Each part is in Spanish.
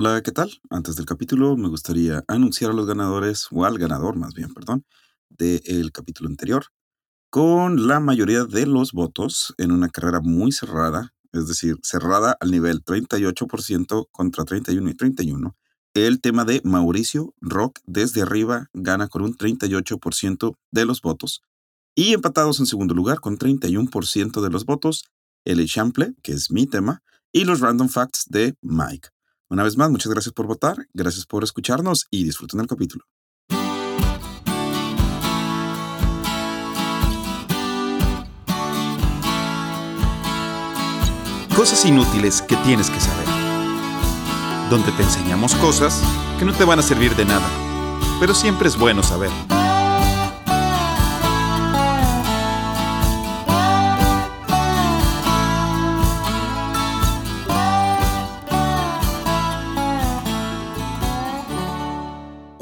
Hola, ¿qué tal? Antes del capítulo me gustaría anunciar a los ganadores, o al ganador más bien, perdón, del capítulo anterior, con la mayoría de los votos en una carrera muy cerrada, es decir, cerrada al nivel 38% contra 31 y 31. El tema de Mauricio Rock desde arriba gana con un 38% de los votos. Y empatados en segundo lugar con 31% de los votos, el Echample, que es mi tema, y los Random Facts de Mike. Una vez más, muchas gracias por votar, gracias por escucharnos y disfruten el capítulo. Cosas inútiles que tienes que saber. Donde te enseñamos cosas que no te van a servir de nada, pero siempre es bueno saber.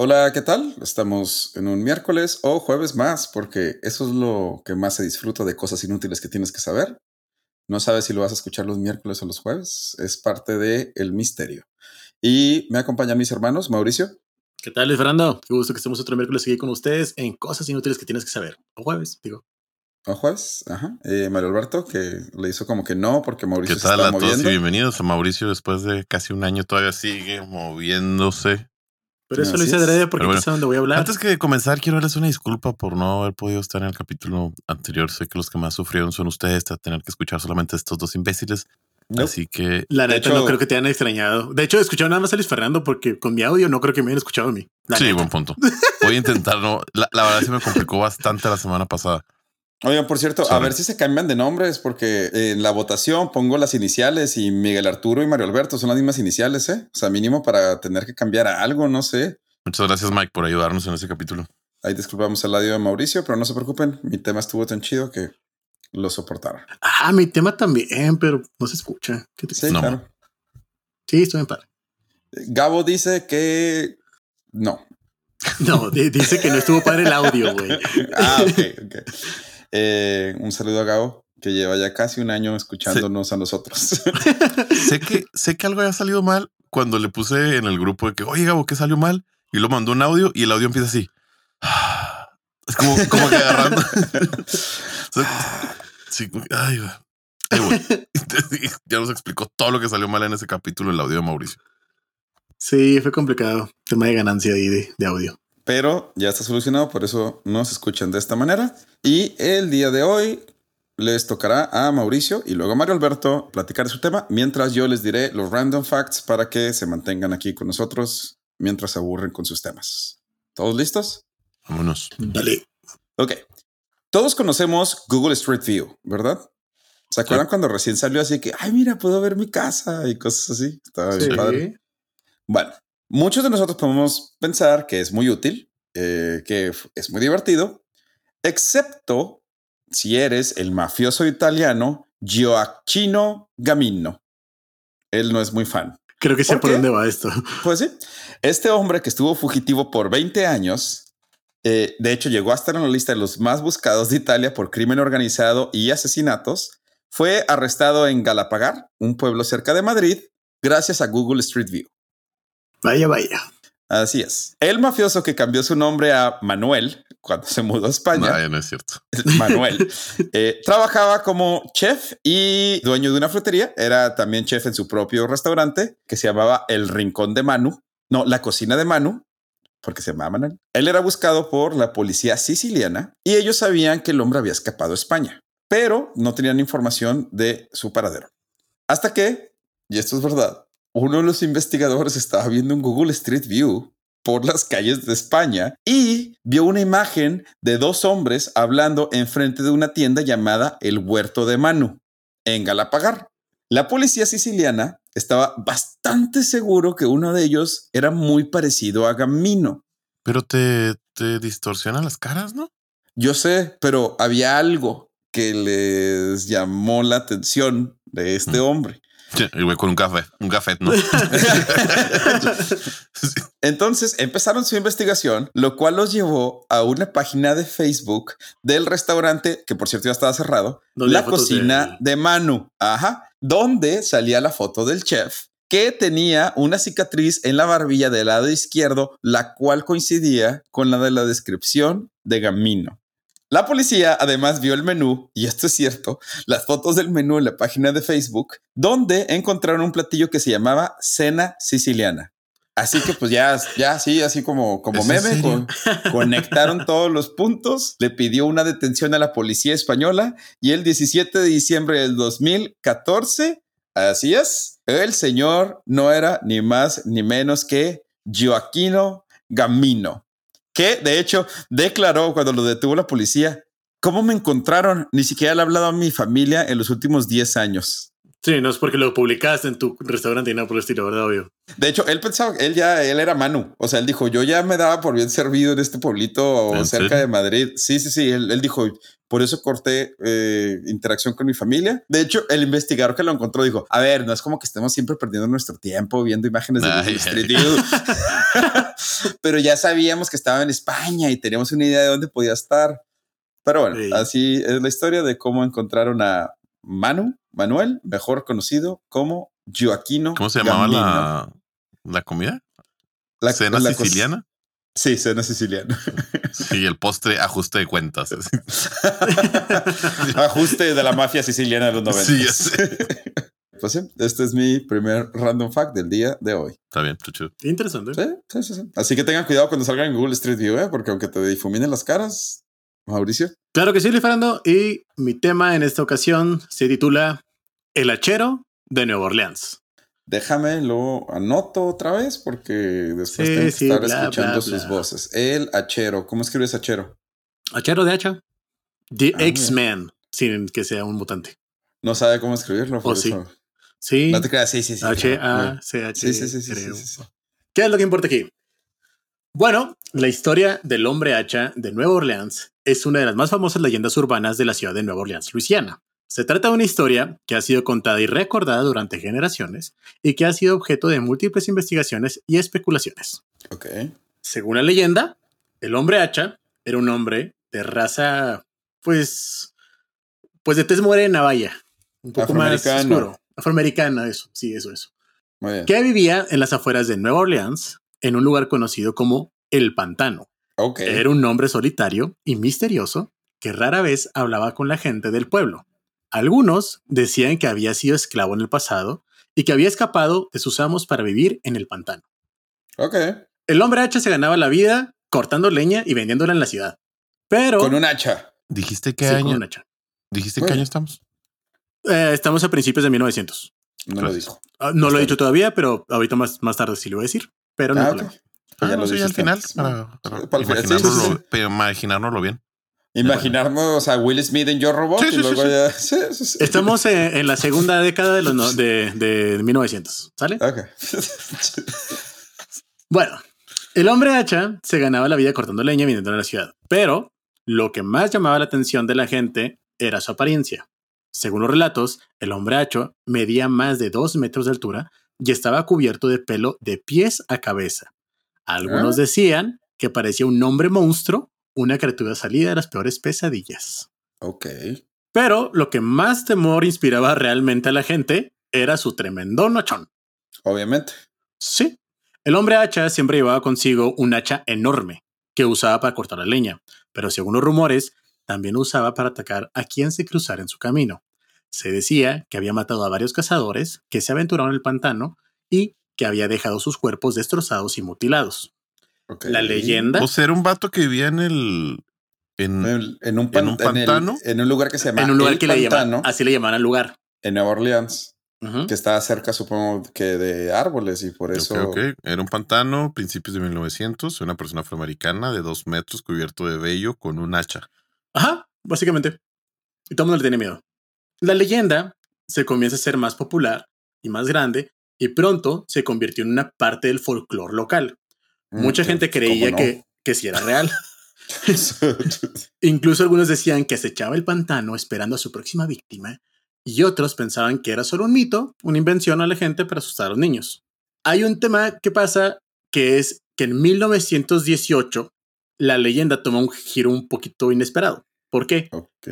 Hola, ¿qué tal? Estamos en un miércoles o jueves más, porque eso es lo que más se disfruta de cosas inútiles que tienes que saber. No sabes si lo vas a escuchar los miércoles o los jueves. Es parte del el misterio. Y me acompañan mis hermanos, Mauricio. ¿Qué tal, Luis Fernando? Qué gusto que estemos otro miércoles aquí con ustedes en cosas inútiles que tienes que saber. O jueves, digo. O jueves, ajá. Eh, Mario Alberto, que le hizo como que no, porque Mauricio ¿Qué tal se está a todos moviendo. y bienvenidos a Mauricio después de casi un año todavía sigue moviéndose. Pero eso Así lo hice es. adrede porque bueno, no sé dónde voy a hablar. Antes que comenzar, quiero darles una disculpa por no haber podido estar en el capítulo anterior. Sé que los que más sufrieron son ustedes, a tener que escuchar solamente estos dos imbéciles. Así que La neta, hecho- no creo que te hayan extrañado. De hecho, escucharon nada más a Luis Fernando porque con mi audio no creo que me hayan escuchado a mí. La sí, neta. buen punto. Voy a intentar, no. La, la verdad se me complicó bastante la semana pasada. Oigan, por cierto, a ver si se cambian de nombres, porque en la votación pongo las iniciales y Miguel Arturo y Mario Alberto son las mismas iniciales, ¿eh? O sea, mínimo para tener que cambiar a algo, no sé. Muchas gracias, Mike, por ayudarnos en ese capítulo. Ahí disculpamos el audio de Mauricio, pero no se preocupen, mi tema estuvo tan chido que lo soportaron. Ah, mi tema también, pero no se escucha. Qué triste. Sí, No. claro. Sí, estoy en par. Gabo dice que no. No, di- dice que no estuvo padre el audio, güey. Ah, ok, ok. Eh, un saludo a Gabo, que lleva ya casi un año escuchándonos a nosotros. sé que sé que algo había salido mal cuando le puse en el grupo de que, oye, Gabo, ¿qué salió mal? Y lo mandó un audio y el audio empieza así. Es como, como que agarrando. Sí, ay. Ay, ya nos explicó todo lo que salió mal en ese capítulo el audio de Mauricio. Sí, fue complicado. Tema de ganancia ahí de, de audio. Pero ya está solucionado, por eso nos escuchan de esta manera. Y el día de hoy les tocará a Mauricio y luego a Mario Alberto platicar de su tema, mientras yo les diré los random facts para que se mantengan aquí con nosotros mientras se aburren con sus temas. ¿Todos listos? Vámonos. Dale. Ok. Todos conocemos Google Street View, ¿verdad? ¿Se acuerdan cuando recién salió así que, ay, mira, puedo ver mi casa y cosas así? Estaba bien Sí. padre. Bueno, muchos de nosotros podemos pensar que es muy útil, eh, que es muy divertido, excepto si eres el mafioso italiano Gioacchino Gamino. Él no es muy fan. Creo que sé ¿Por por dónde va esto. Pues sí, este hombre que estuvo fugitivo por 20 años, eh, de hecho llegó a estar en la lista de los más buscados de Italia por crimen organizado y asesinatos, fue arrestado en Galapagar, un pueblo cerca de Madrid, gracias a Google Street View. Vaya, vaya. Así es. El mafioso que cambió su nombre a Manuel cuando se mudó a España, no es cierto. Manuel, eh, trabajaba como chef y dueño de una frutería. Era también chef en su propio restaurante que se llamaba El Rincón de Manu. No, la cocina de Manu, porque se llamaba Manuel. Él era buscado por la policía siciliana y ellos sabían que el hombre había escapado a España, pero no tenían información de su paradero. Hasta que, y esto es verdad, uno de los investigadores estaba viendo un Google Street View por las calles de España y vio una imagen de dos hombres hablando enfrente de una tienda llamada El Huerto de Manu en Galapagar. La policía siciliana estaba bastante seguro que uno de ellos era muy parecido a Gamino. Pero te, te distorsionan las caras, ¿no? Yo sé, pero había algo que les llamó la atención de este Mm. hombre. Y güey con un café, un café, ¿no? Entonces empezaron su investigación, lo cual los llevó a una página de Facebook del restaurante, que por cierto ya estaba cerrado, la cocina de- de Manu, ajá, donde salía la foto del chef que tenía una cicatriz en la barbilla del lado izquierdo, la cual coincidía con la de la descripción de Gamino. La policía además vio el menú, y esto es cierto, las fotos del menú en la página de Facebook, donde encontraron un platillo que se llamaba cena siciliana. Así que pues ya, ya sí, así como, como ¿Es en meme, con- conectaron todos los puntos, le pidió una detención a la policía española y el 17 de diciembre del 2014, así es, el señor no era ni más ni menos que Joaquino Gamino, que de hecho declaró cuando lo detuvo la policía, ¿cómo me encontraron? Ni siquiera le he hablado a mi familia en los últimos 10 años. Sí, no es porque lo publicaste en tu restaurante y nada por el estilo, ¿verdad? Obvio. De hecho, él pensaba, él ya, él era Manu. O sea, él dijo, yo ya me daba por bien servido en este pueblito ¿En cerca serio? de Madrid. Sí, sí, sí. Él, él dijo, por eso corté eh, interacción con mi familia. De hecho, el investigador que lo encontró dijo, a ver, no es como que estemos siempre perdiendo nuestro tiempo viendo imágenes de Ay, Street. Pero ya sabíamos que estaba en España y teníamos una idea de dónde podía estar. Pero bueno, Sí. así es la historia de cómo encontraron a Manu, Manuel, mejor conocido como Joaquino. ¿Cómo se llamaba la, la comida? La- ¿Cena la siciliana? Sí, cena siciliana. Y el postre ajuste de cuentas. Ajuste de la mafia siciliana de los 90. Sí, ya sé. Pues sí, este es mi primer random fact del día de hoy. Está bien, chucho. Interesante. Sí, sí, sí, sí. Así que tengan cuidado cuando salgan en Google Street View, ¿eh? porque aunque te difuminen las caras, Mauricio. Claro que sí, Luis Fernando. Y mi tema en esta ocasión se titula El hachero de Nueva Orleans. Déjame lo anoto otra vez porque después Sí, tengo que sí, estar bla, escuchando bla, sus bla. voces. El hachero. ¿Cómo escribes hachero? Hachero de hacha. The Ah. X-Men, sin que sea un mutante. No sabe cómo escribirlo. Por Oh, eso. Sí. No te creas, sí, sí, sí. H-A-C-H. Sí, sí, sí, sí, creo. sí, sí, sí. ¿Qué es lo que importa aquí? Bueno, la historia del hombre hacha de Nueva Orleans es una de las más famosas leyendas urbanas de la ciudad de Nueva Orleans, Luisiana. Se trata de una historia que ha sido contada y recordada durante generaciones y que ha sido objeto de múltiples investigaciones y especulaciones. Ok. Según la leyenda, el hombre hacha era un hombre de raza, pues, pues de tez morena, vaya, un poco más oscuro, afroamericana, eso, sí, eso, eso Muy bien. que vivía en las afueras de Nueva Orleans, en un lugar conocido como El Pantano. Ok. Era un hombre solitario y misterioso que rara vez hablaba con la gente del pueblo. Algunos decían que había sido esclavo en el pasado y que había escapado de sus amos para vivir en el pantano. Ok. El hombre hacha se ganaba la vida cortando leña y vendiéndola en la ciudad. Pero Con un hacha. ¿Dijiste qué Sí, con año? un hacha. ¿Dijiste Bueno. qué año estamos? Eh, estamos a principios de 1900. No lo dijo. Ah, no lo he dicho todavía, pero ahorita más, más tarde sí lo voy a decir. Pero no Ah, problema. ok. Ah, Ya no lo sé, ya al final. Para, para Para el final, sí, sí, imaginárnoslo, sí. pero imaginárnoslo bien. Imaginarnos a Will Smith en Yo Robot Sí, y sí, sí, luego sí. ya. Sí, sí, sí. Estamos en, en la segunda década de los no- de, de 1900, ¿sale? Ok. Bueno, el hombre hacha se ganaba la vida cortando leña y vendiendo en la ciudad, pero lo que más llamaba la atención de la gente era su apariencia. Según los relatos, el hombre hacho medía más de dos metros de altura y estaba cubierto de pelo de pies a cabeza. Algunos Ah. decían que parecía un hombre monstruo, una criatura salida de las peores pesadillas. ok. Pero lo que más temor inspiraba realmente a la gente era su tremendo nochón. Obviamente. Sí. El hombre hacha siempre llevaba consigo un hacha enorme que usaba para cortar la leña, pero según los rumores, también usaba para atacar a quien se cruzara en su camino. Se decía que había matado a varios cazadores que se aventuraron en el pantano y que había dejado sus cuerpos destrozados y mutilados. La leyenda. O sea, era un vato que vivía en el. En, En, en un, ¿En pan- un en el- pantano? En, un lugar que se llama en un lugar El que le Pantano, llamaban, así le llamaban al lugar. en Nueva Orleans, que está cerca, supongo que de árboles y por eso. Ok, ok. Era un pantano, principios de 1900, una persona afroamericana de dos metros cubierto de vello con un hacha. Ajá, básicamente. Y todo el mundo le tiene miedo. La leyenda se comienza a ser más popular y más grande y pronto se convirtió en una parte del folclore local. Mm, Mucha gente ¿cómo creía no? que, que sí era real. Incluso algunos decían que acechaba el pantano esperando a su próxima víctima y otros pensaban que era solo un mito, una invención a la gente para asustar a los niños. Hay un tema que pasa que es que en 1918 la leyenda toma un giro un poquito inesperado. ¿Por qué? ok.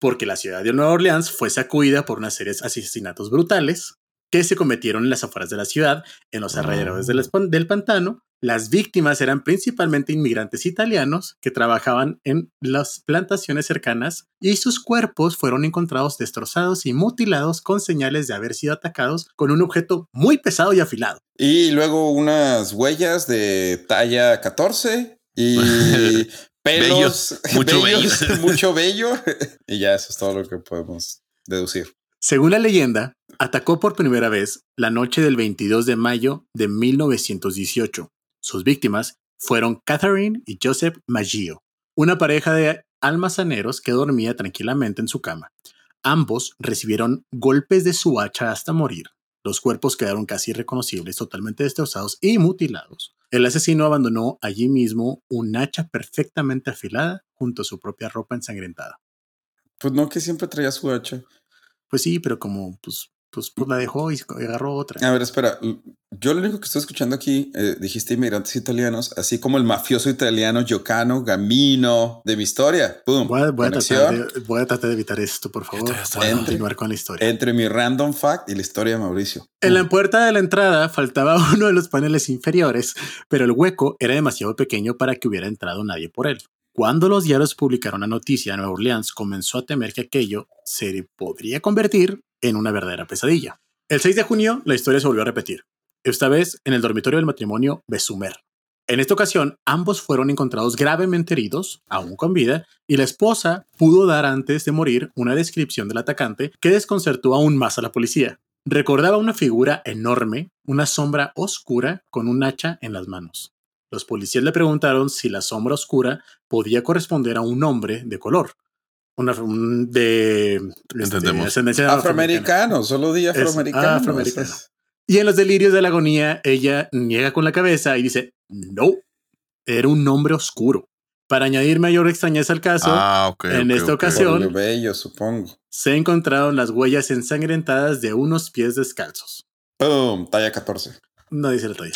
Porque la ciudad de Nueva Orleans fue sacudida por una serie de asesinatos brutales que se cometieron en las afueras de la ciudad, en los alrededores del, espan- del pantano. Las víctimas eran principalmente inmigrantes italianos que trabajaban en las plantaciones cercanas y sus cuerpos fueron encontrados destrozados y mutilados con señales de haber sido atacados con un objeto muy pesado y afilado. Y luego unas huellas de talla 14 y pelos, mucho bellos, vello. mucho vello. y ya eso es todo lo que podemos deducir. Según la leyenda, atacó por primera vez la noche del 22 de mayo de 1918. Sus víctimas fueron Catherine y Joseph Maggio, una pareja de almazaneros que dormía tranquilamente en su cama. Ambos recibieron golpes de su hacha hasta morir. Los cuerpos quedaron casi irreconocibles, totalmente destrozados y mutilados. El asesino abandonó allí mismo un hacha perfectamente afilada junto a su propia ropa ensangrentada. Pues no, que siempre traía su hacha. Pues sí, pero como pues, pues, pues la dejó y agarró otra. A ver, espera. Yo lo único que estoy escuchando aquí, eh, dijiste inmigrantes italianos, así como el mafioso italiano Giocano Gamino de mi historia. Pum. Voy a, voy a tratar de, voy a tratar de evitar esto, por favor. Voy a entre- continuar con la historia. Entre mi random fact y la historia de Mauricio. En la puerta de la entrada faltaba uno de los paneles inferiores, pero el hueco era demasiado pequeño para que hubiera entrado nadie por él. Cuando los diarios publicaron la noticia, Nueva Orleans comenzó a temer que aquello se podría convertir en una verdadera pesadilla. El 6 de junio, la historia se volvió a repetir, esta vez en el dormitorio del matrimonio Besumer. En esta ocasión, ambos fueron encontrados gravemente heridos, aún con vida, y la esposa pudo dar antes de morir una descripción del atacante que desconcertó aún más a la policía. Recordaba una figura enorme, una sombra oscura con un hacha en las manos. Los policías le preguntaron si la sombra oscura podía corresponder a un hombre de color. Una, un- de este, Entendemos. ascendencia afroamericana. Afroamericano, solo di afroamericano. afroamericano. Y en los delirios de la agonía, ella niega con la cabeza y dice, no, era un hombre oscuro. Para añadir mayor extrañeza al caso, Ah, en esta ok. ocasión- bello, supongo. se encontraron las huellas ensangrentadas de unos pies descalzos. Pum, talla 14. No dice la talla.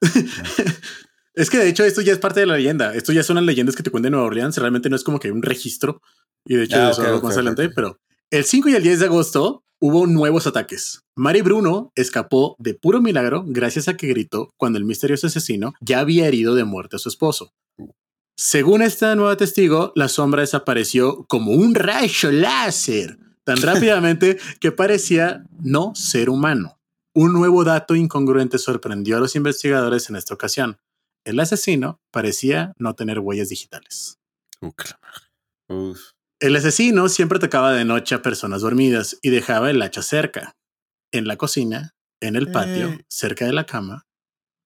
es que de hecho esto ya es parte de la leyenda. Esto ya son las leyendas que te cuentan de Nueva Orleans. Realmente no es como que hay un registro. Y de hecho Ah, eso ok, lo ok, más ok, adelante. ok. Pero el 5 y el 10 de agosto hubo nuevos ataques. Mari Bruno escapó de puro milagro gracias a que gritó cuando el misterioso asesino ya había herido de muerte a su esposo. Según esta nueva testigo, la sombra desapareció como un rayo láser tan rápidamente que parecía no ser humano. Un nuevo dato incongruente sorprendió a los investigadores en esta ocasión. El asesino parecía no tener huellas digitales. Uh. Uf. El asesino siempre atacaba de noche a personas dormidas y dejaba el hacha cerca, en la cocina, en el patio, Eh. cerca de la cama.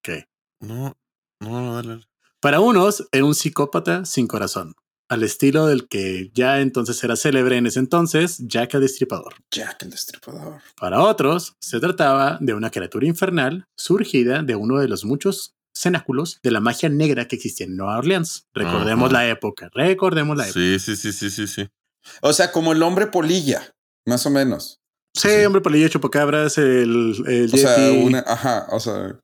¿Qué? No, no, no. Para unos era un psicópata sin corazón, al estilo del que ya entonces era célebre en ese entonces, Jack el Destripador. Jack el Destripador. Para otros, se trataba de una criatura infernal surgida de uno de los muchos cenáculos de la magia negra que existía en Nueva Orleans. Recordemos Ajá. la época, recordemos la época. Sí, sí, sí, sí, sí, sí. O sea, como el hombre polilla, más o menos. Sí, Sí. hombre, polillo, chupacabras, el, el O sea, una, ajá, o sea.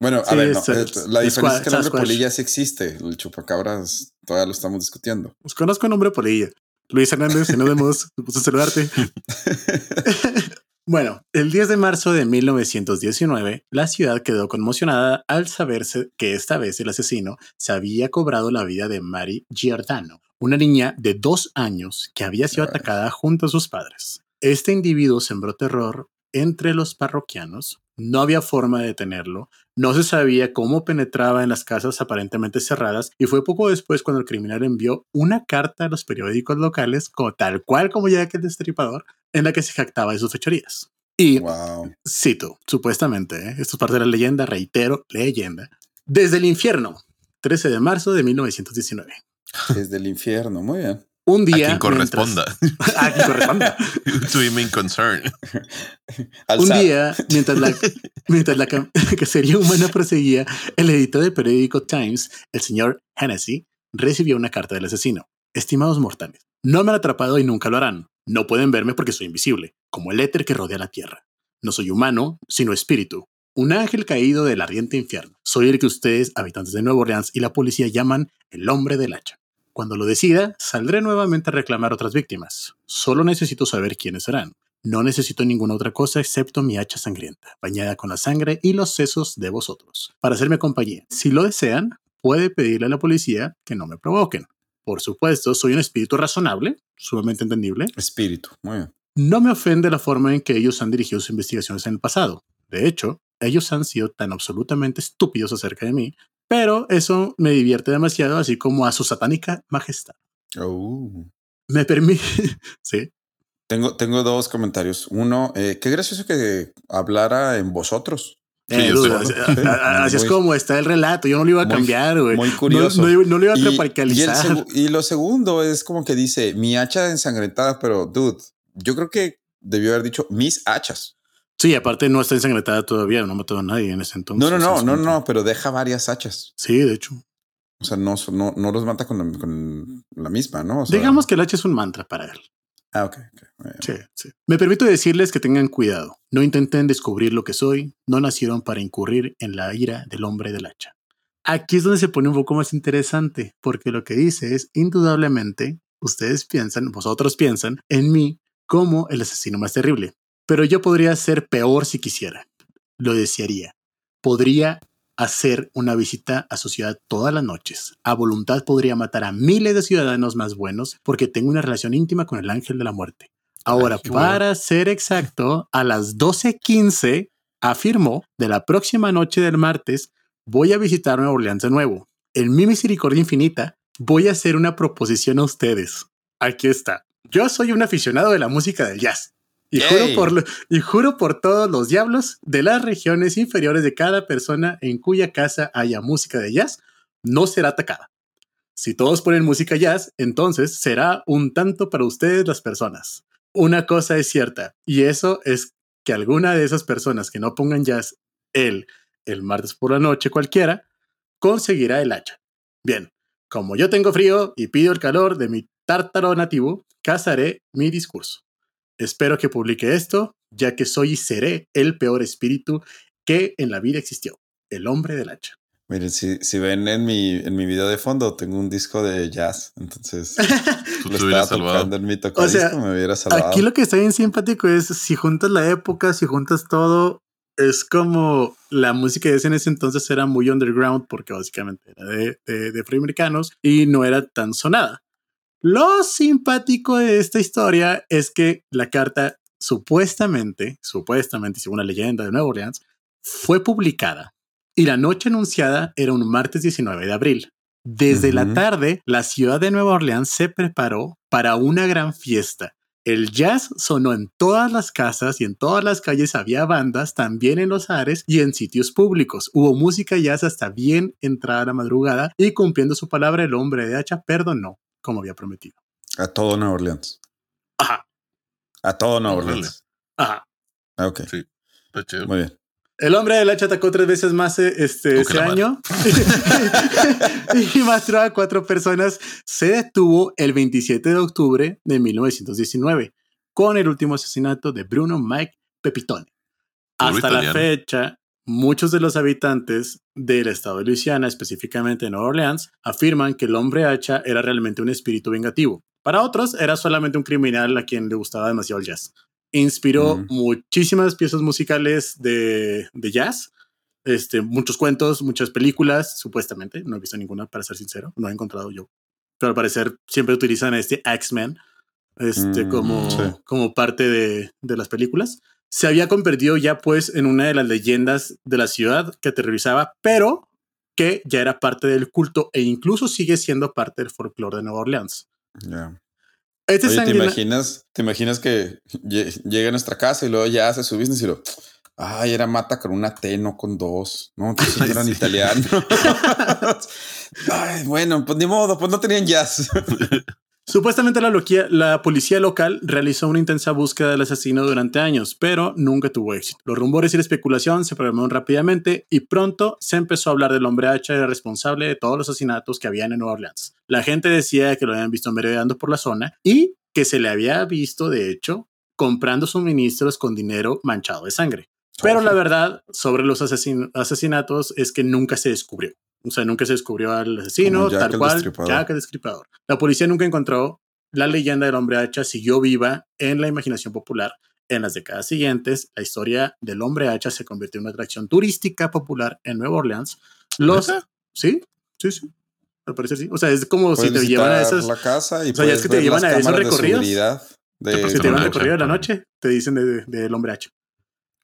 Bueno, a Sí, ver, no, es- eh, la diferencia es que el hombre polilla sí existe. El chupacabras todavía lo estamos discutiendo. Pues conozco un hombre polilla. Luis Hernández, si no vemos, me gusta saludarte. Bueno, el 10 de marzo de 1919, la ciudad quedó conmocionada al saberse que esta vez el asesino se había cobrado la vida de Mary Giordano, una niña de dos años que había sido atacada junto a sus padres. Este individuo sembró terror entre los parroquianos. No había forma de detenerlo, no se sabía cómo penetraba en las casas aparentemente cerradas y fue poco después cuando el criminal envió una carta a los periódicos locales, tal cual como Jack el Destripador, en la que se jactaba de sus fechorías. Y wow. cito, supuestamente, ¿eh? esto es parte de la leyenda, reitero, leyenda, desde el infierno, 13 de marzo de 1919. Desde el infierno. Muy bien. Un A día... quien corresponda. mientras- a quien corresponda. to be main concern. Un día, mientras la, mientras la cacería humana proseguía, el editor del periódico Times, el señor Hennessy, recibió una carta del asesino. Estimados mortales, no me han atrapado y nunca lo harán. No pueden verme porque soy invisible, como el éter que rodea la tierra. No soy humano, sino espíritu. Un ángel caído del ardiente infierno. Soy el que ustedes, habitantes de Nueva Orleans y la policía llaman el hombre del hacha. Cuando lo decida, saldré nuevamente a reclamar otras víctimas. Solo necesito saber quiénes serán. No necesito ninguna otra cosa excepto mi hacha sangrienta, bañada con la sangre y los sesos de vosotros, para hacerme compañía. Si lo desean, puede pedirle a la policía que no me provoquen. Por supuesto, soy un espíritu razonable, sumamente entendible. Espíritu, muy bien. No me ofende la forma en que ellos han dirigido sus investigaciones en el pasado. De hecho, ellos han sido tan absolutamente estúpidos acerca de mí, pero eso me divierte demasiado, así como a su satánica majestad. Oh. Me permite, sí, Tengo, tengo dos comentarios. Uno, eh, qué gracioso que hablara en vosotros. Sí, Eh, sé. así, Sí, así es muy- como está el relato. Yo no lo iba a muy- cambiar, güey. Muy No, curioso. no, no lo iba a Y- y, tropicalizar. segu- y lo segundo es como que dice mi hacha ensangrentada, pero dude, yo creo que debió haber dicho mis hachas. Sí, aparte no está ensangrentada todavía. No mató a nadie en ese entonces. No, no, no, no, no, pero deja varias hachas. Sí, de hecho. O sea, no, no, no los mata con la, con la misma, ¿no? O sea- Digamos que el hacha es un mantra para él. Ah, ok. ok. Muy bien. Sí, sí. Me permito decirles que tengan cuidado. No intenten descubrir lo que soy. No nacieron para incurrir en la ira del hombre del hacha. Aquí es donde se pone un poco más interesante, porque lo que dice es, indudablemente, ustedes piensan, vosotros piensan en mí como el asesino más terrible. Pero yo podría ser peor si quisiera. Lo desearía. Podría hacer una visita a su ciudad todas las noches. A voluntad podría matar a miles de ciudadanos más buenos porque tengo una relación íntima con el ángel de la muerte. Ahora, bueno. para ser exacto, a las 12:15 afirmó de la próxima noche del martes voy a visitar Nueva Orleans de nuevo. En mi misericordia infinita voy a hacer una proposición a ustedes. Aquí está. Yo soy un aficionado de la música del jazz. Y juro, por, lo- y juro por todos los diablos de las regiones inferiores de cada persona en cuya casa haya música de jazz, no será atacada. Si todos ponen música jazz, entonces será un tanto para ustedes las personas. Una cosa es cierta, y eso es que alguna de esas personas que no pongan jazz el, el martes por la noche cualquiera, conseguirá el hacha. Bien, como yo tengo frío y pido el calor de mi tártaro nativo, casaré mi discurso. Espero que publique esto, ya que soy y seré el peor espíritu que en la vida existió, el hombre del hacha. Miren, si, si ven en mi, en mi video de fondo, tengo un disco de jazz. Entonces, Tú lo estaba salvado. tocando en mi tocadisco, me hubiera salvado. Aquí lo que está bien simpático es si juntas la época, si juntas todo, es como la música de ese en ese entonces era muy underground porque básicamente era de, de, de afroamericanos y no era tan sonada. Lo simpático de esta historia es que la carta supuestamente, supuestamente, según la leyenda de Nueva Orleans, fue publicada y la noche anunciada era un martes 19 de abril. Desde la tarde, la ciudad de Nueva Orleans se preparó para una gran fiesta. El jazz sonó en todas las casas y en todas las calles había bandas, también en los ares y en sitios públicos. Hubo música jazz hasta bien entrada la madrugada y cumpliendo su palabra el hombre de hacha perdonó, como había prometido. A todo Nueva Orleans. Ajá, A todo Nueva. Orleans. ajá. Ah, Ok, Sí, está chido. muy bien. El hombre del hacha atacó tres veces más eh, este, ese año y mató a cuatro personas. Se detuvo el 27 de octubre de 1919 con el último asesinato de Bruno Mike Pepitone. Hasta la fecha, muchos de los habitantes del estado de Luisiana, específicamente de Nueva Orleans, afirman que el hombre hacha era realmente un espíritu vengativo. Para otros, era solamente un criminal a quien le gustaba demasiado el jazz. Inspiró muchísimas piezas musicales de, de jazz, este, muchos cuentos, muchas películas, supuestamente. No he visto ninguna, para ser sincero, no he encontrado yo. Pero al parecer siempre utilizan este X-Men este, Mm, como, sí. como parte de, de las películas. Se había convertido ya pues en una de las leyendas de la ciudad que aterrorizaba, pero que ya era parte del culto e incluso sigue siendo parte del folclore de Nueva Orleans. Ya. Este Oye, ¿te imaginas, ¿te imaginas que lle- llega a nuestra casa y luego ya hace su business y lo... Ay, era mata con una T, no con dos. No, Ay, eran sí. italianos. Ay, bueno, pues ni modo, pues no tenían jazz. Supuestamente la, loquia- la policía local realizó una intensa búsqueda del asesino durante años, pero nunca tuvo éxito. Los rumores y la especulación se programaron rápidamente y pronto se empezó a hablar del hombre hacha era responsable de todos los asesinatos que habían en Nueva Orleans. La gente decía que lo habían visto merodeando por la zona y que se le había visto, de hecho, comprando suministros con dinero manchado de sangre. Pero la verdad sobre los asesin- asesinatos es que nunca se descubrió. O sea, nunca se descubrió al asesino, Jack tal el cual, Destripador. Jack el Destripador. La policía nunca encontró la leyenda del hombre hacha, siguió viva en la imaginación popular En las décadas siguientes, la historia del hombre hacha se convirtió en una atracción turística popular en Nueva Orleans. Los, sí, sí, sí. Al parecer sí. O sea, es como si Puedes te llevan a esas. la casa y o sea, ya es que te ver llevan a esos de recorridos. seguridad de- Si te llevan recorrido de la noche, te dicen del de, hombre hacha.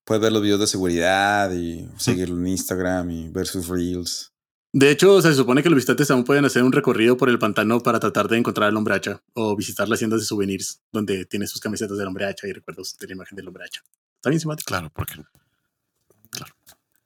Puedes ver los videos de seguridad y seguirlo en Instagram y ver sus reels. De hecho, se supone que los visitantes aún pueden hacer un recorrido por el pantano para tratar de encontrar al hombre hacha o visitar las tiendas de souvenirs donde tiene sus camisetas del hombre hacha y recuerdos de la imagen del hombre hacha. Está bien simpático. Claro, porque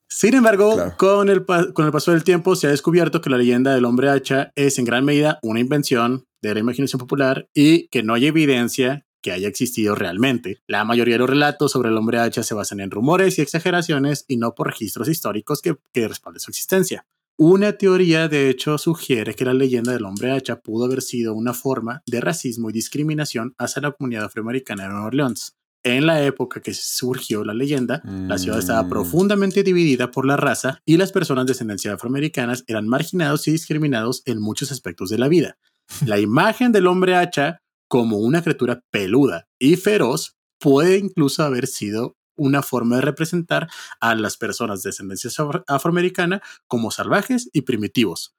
Sin embargo, Claro. con, el con el paso del tiempo se ha descubierto que la leyenda del hombre hacha es en gran medida una invención de la imaginación popular y que no hay evidencia que haya existido realmente. La mayoría de los relatos sobre el hombre hacha se basan en rumores y exageraciones y no por registros históricos que, que respalden su existencia. Una teoría, de hecho, sugiere que la leyenda del hombre hacha pudo haber sido una forma de racismo y discriminación hacia la comunidad afroamericana de Nueva Orleans. En la época que surgió la leyenda, la ciudad estaba Mm. profundamente dividida por la raza y las personas de ascendencia afroamericanas eran marginados y discriminados en muchos aspectos de la vida. La imagen del hombre hacha como una criatura peluda y feroz puede incluso haber sido una forma de representar a las personas de ascendencia afro- afroamericana como salvajes y primitivos.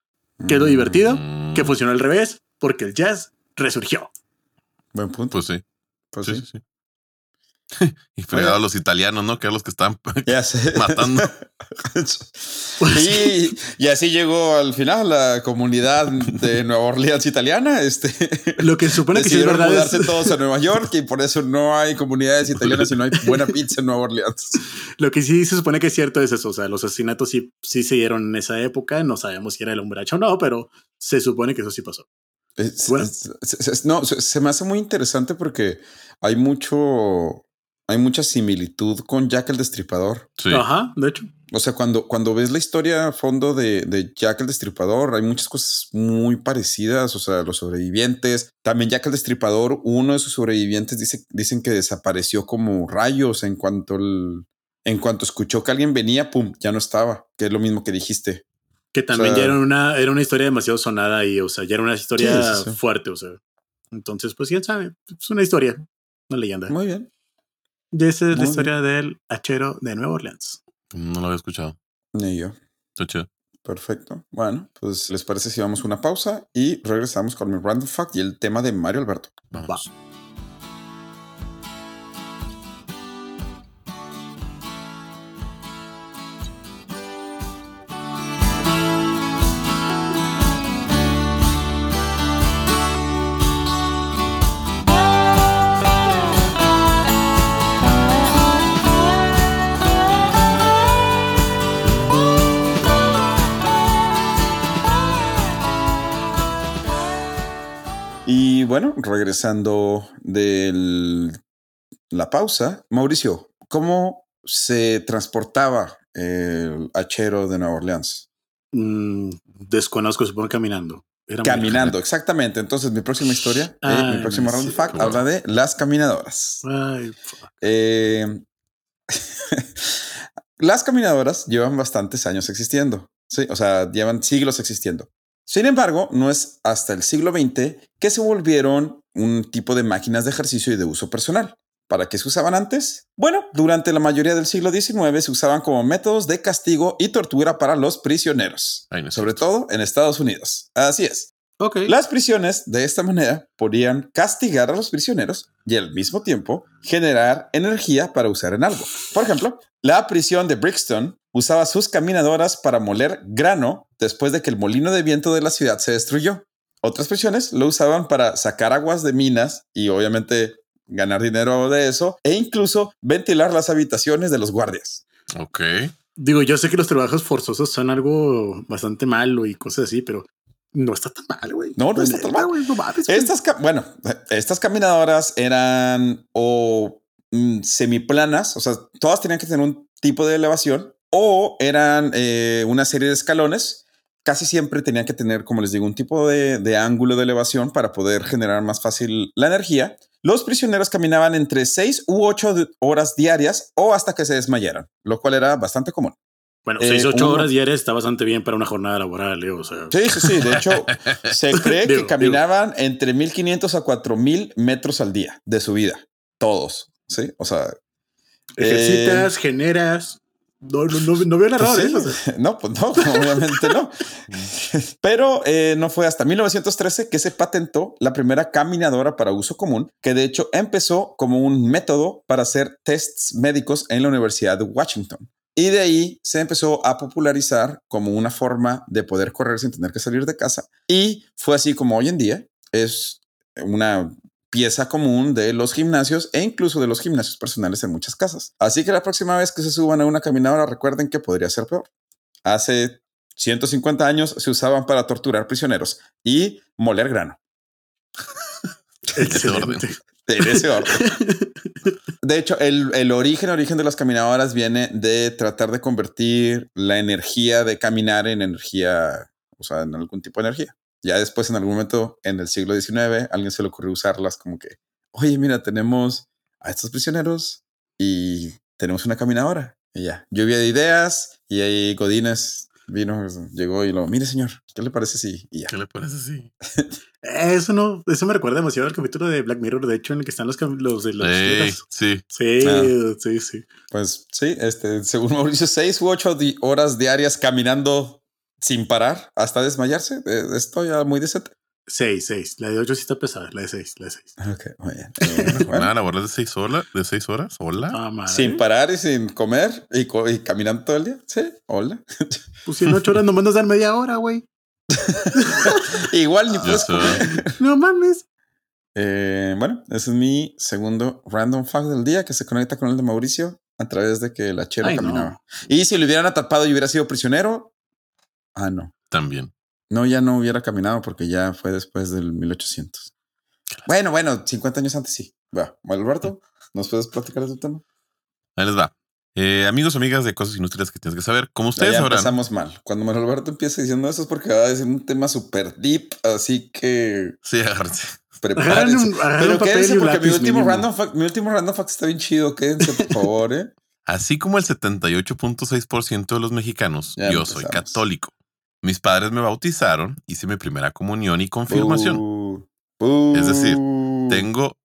¿Qué es lo Mm, divertido? Mm, Que funcionó al revés porque el jazz resurgió. Buen punto. Pues sí, Pues sí, sí. sí, sí. y fregado a los italianos, ¿no? Que eran los que estaban Ya sé. matando. y, y así llegó al final la comunidad de Nueva Orleans italiana. Este, Lo que se supone que sí es verdad mudarse es, todos a Nueva York y por eso no hay comunidades italianas y no hay buena pizza en Nueva Orleans. lo que sí se supone que es cierto es eso. O sea, los asesinatos sí, sí se dieron en esa época. No sabemos si era el hombre hacha o no, pero se supone que eso sí pasó. Es- Bueno. es- es- es- no, se, se me hace muy interesante porque hay mucho, hay mucha similitud con Jack el Destripador. Sí. Ajá, de hecho. O sea, cuando, cuando ves la historia a fondo de, de Jack el Destripador, hay muchas cosas muy parecidas. O sea, los sobrevivientes. También Jack el Destripador, uno de sus sobrevivientes dice, dicen que desapareció como rayos en cuanto el, en cuanto escuchó que alguien venía, pum, ya no estaba. Que es lo mismo que dijiste. Que también O sea- ya era una, era una historia demasiado sonada y, o sea, ya era una historia Sí, sí, sí. fuerte, o sea. Entonces, pues quién sabe, es una historia, una leyenda. Muy bien. Y esa es la historia del hachero de Nueva Orleans. No lo había escuchado. Ni yo. Está chido. Perfecto. Bueno, pues les parece si vamos a una pausa y regresamos con mi random fact y el tema de Mario Alberto. Vamos. Bueno, regresando de la pausa, Mauricio, ¿cómo se transportaba el hachero de Nueva Orleans? Mm, desconozco, supongo caminando. Era Caminando, exactamente. Entonces, mi próxima historia, eh, Ah, mi próximo sí, random fact, claro. habla de las caminadoras. Ay. Eh, las caminadoras llevan bastantes años existiendo. Sí, o sea, llevan siglos existiendo. Sin embargo, no es hasta el siglo XX que se volvieron un tipo de máquinas de ejercicio y de uso personal. ¿Para qué se usaban antes? Bueno, durante la mayoría del siglo XIX se usaban como métodos de castigo y tortura para los prisioneros, Ay, no es sobre cierto. todo en Estados Unidos. Así es. Ok. Las prisiones de esta manera podían castigar a los prisioneros y al mismo tiempo generar energía para usar en algo. Por ejemplo, la prisión de Brixton usaba sus caminadoras para moler grano después de que el molino de viento de la ciudad se destruyó. Otras prisiones lo usaban para sacar aguas de minas y obviamente ganar dinero de eso e incluso ventilar las habitaciones de los guardias. Ok. Digo, yo sé que los trabajos forzosos son algo bastante malo y cosas así, pero no está tan mal, güey. No, no está tan mal. güey, no. Estas, bueno, estas caminadoras eran o mm, semiplanas, o sea, todas tenían que tener un tipo de elevación o eran eh, una serie de escalones. Casi siempre tenían que tener, como les digo, un tipo de, de ángulo de elevación para poder generar más fácil la energía. Los prisioneros caminaban entre 6 u 8 horas diarias o hasta que se desmayaran, lo cual era bastante común. Bueno, eh, 6, 8 uno- horas diarias está bastante bien para una jornada laboral, eh, o sea. Sí, sí, sí. De hecho, se cree Digo, que caminaban entre 1500 a 4000 metros al día de subida. Todos. Sí, o sea, Ejercitas, generas. No, no, no, no veo nada pues sí. o sea. No, pues no, obviamente no. Pero eh, no fue hasta 1913 que se patentó la primera caminadora para uso común, que de hecho empezó como un método para hacer tests médicos en la Universidad de Washington. Y de ahí se empezó a popularizar como una forma de poder correr sin tener que salir de casa. Y fue así como hoy en día es una pieza común de los gimnasios e incluso de los gimnasios personales en muchas casas. Así que la próxima vez que se suban a una caminadora, recuerden que podría ser peor. Hace 150 años se usaban para torturar prisioneros y moler grano. ese orden. Excelente. En ese orden. De hecho, el, el origen, origen de las caminadoras viene de tratar de convertir la energía de caminar en energía, o sea, en algún tipo de energía. Ya después, en algún momento, en el siglo XIX, alguien se le ocurrió usarlas como que, oye, mira, tenemos a estos prisioneros y tenemos una caminadora. Y ya, lluvia de ideas y ahí Godínez vino, llegó y lo, mire, señor, ¿qué le parece si? Y ya. ¿Qué le parece así? Eso no, eso me recuerda demasiado al capítulo de Black Mirror, de hecho, en el que están los, los de los. Ey, los- sí. Sí, Ah. sí, sí. Pues sí, este, según Mauricio, seis u ocho horas diarias caminando sin parar hasta desmayarse. Eh, Esto ya muy decente. Seis, seis. La de ocho sí está pesada, la de seis, la de seis. Ok, muy bien. Eh, bueno, Una de seis horas, de seis horas. Hola. Ah, sin parar y sin comer y, co- y caminando todo el día. Sí, hola. Pues si en ocho horas nomás nos dan media hora, güey. Igual ni puedes comer. No mames. Eh, bueno, ese es mi segundo random fact del día que se conecta con el de Mauricio a través de que la chera Ay, no. caminaba. Y si lo hubieran atrapado y hubiera sido prisionero, ah, no. También. No, ya no hubiera caminado porque ya fue después del 1800. Bueno, bueno, 50 años antes sí. Va, Alberto, ¿nos puedes platicar de tu tema? Ahí les va. Eh, amigos, amigas de cosas inútiles que tienes que saber. Como ustedes ya sabrán, empezamos mal. Cuando Manuel Alberto empieza diciendo eso es porque va a decir un tema súper deep, así que sí, agárrense. Prepárense. un, Pero un quédense porque mi último, mínimo. random fact, mi último random fact está bien chido. Quédense, por favor, ¿eh? Así como el 78.6% de los mexicanos, Ya yo soy católico. Mis padres me bautizaron, hice mi primera comunión y confirmación. Bu, bu, Es decir, Tengo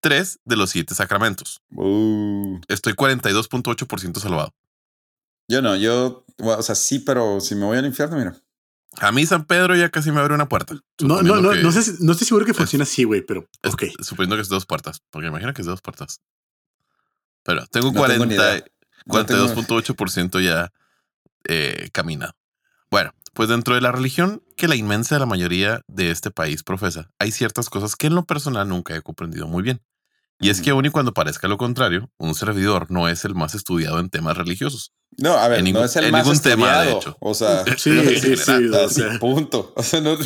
tres de los siete sacramentos. bu. Estoy 42.8% salvado. Yo no, yo, bueno, o sea, sí, pero si me voy al infierno, mira. A mí San Pedro ya casi me abre una puerta. No, no, no, no, sé, no estoy seguro que funciona así, güey, pero es- ok. Suponiendo que es dos puertas, porque imagina que es dos puertas. Pero tengo No tengo ni 40, idea. No tengo- 42.8% ya eh, caminado. Bueno, pues dentro de la religión que la inmensa la mayoría de este país profesa, hay ciertas cosas que en lo personal nunca he comprendido muy bien. Y es que aun y cuando parezca lo contrario, un servidor no es el más estudiado en temas religiosos. No, a ver, En no es el en más ningún tema, de estudiado. hecho. O sea, Sí, no, sí, sí, o sea. punto. O sea, no-